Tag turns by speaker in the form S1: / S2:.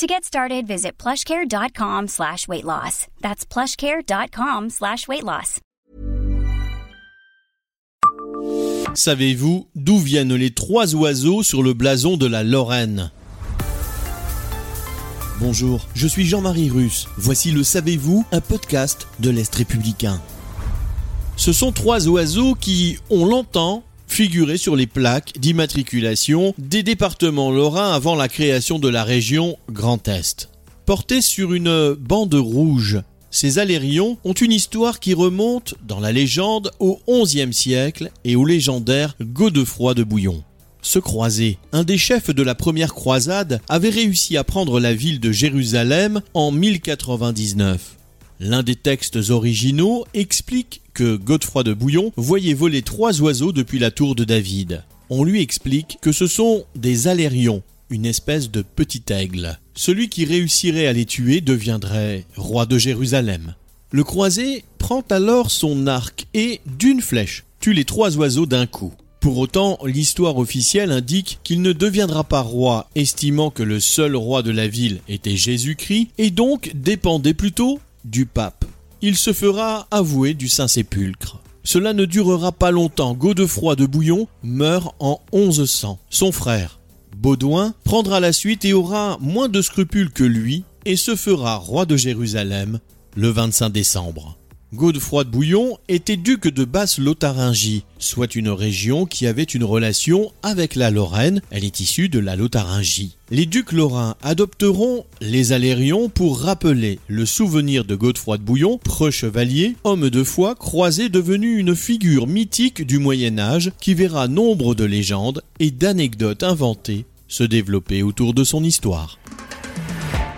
S1: To get started, visit plushcare.com slash weight loss. That's plushcare.com slash weight.
S2: Savez-vous d'où viennent les trois oiseaux sur le blason de la Lorraine? Bonjour, je suis Jean-Marie Russe. Voici le Savez-vous, un podcast de l'Est républicain. Ce sont trois oiseaux qui, on l'entend, figuraient sur les plaques d'immatriculation des départements lorrains avant la création de la région Grand Est. Portés sur une bande rouge, ces alérions ont une histoire qui remonte, dans la légende, au XIe siècle et au légendaire Godefroy de Bouillon. Ce croisé, un des chefs de la première croisade, avait réussi à prendre la ville de Jérusalem en 1099. L'un des textes originaux explique que Godefroy de Bouillon voyait voler trois oiseaux depuis la tour de David. On lui explique que ce sont des alérions, une espèce de petit aigle. Celui qui réussirait à les tuer deviendrait roi de Jérusalem. Le croisé prend alors son arc et, d'une flèche, tue les trois oiseaux d'un coup. Pour autant, l'histoire officielle indique qu'il ne deviendra pas roi, estimant que le seul roi de la ville était Jésus-Christ, et donc dépendait plutôt du pape. Il se fera avouer du Saint-Sépulcre. Cela ne durera pas longtemps. Godefroy de Bouillon meurt en 1100. Son frère, Baudouin, prendra la suite et aura moins de scrupules que lui et se fera roi de Jérusalem le 25 décembre. Godefroy de Bouillon était duc de Basse-Lotharingie, soit une région qui avait une relation avec la Lorraine, elle est issue de la Lotharingie. Les ducs lorrains adopteront les Alérions pour rappeler le souvenir de Godefroy de Bouillon, preux chevalier, homme de foi, croisé devenu une figure mythique du Moyen Âge qui verra nombre de légendes et d'anecdotes inventées se développer autour de son histoire.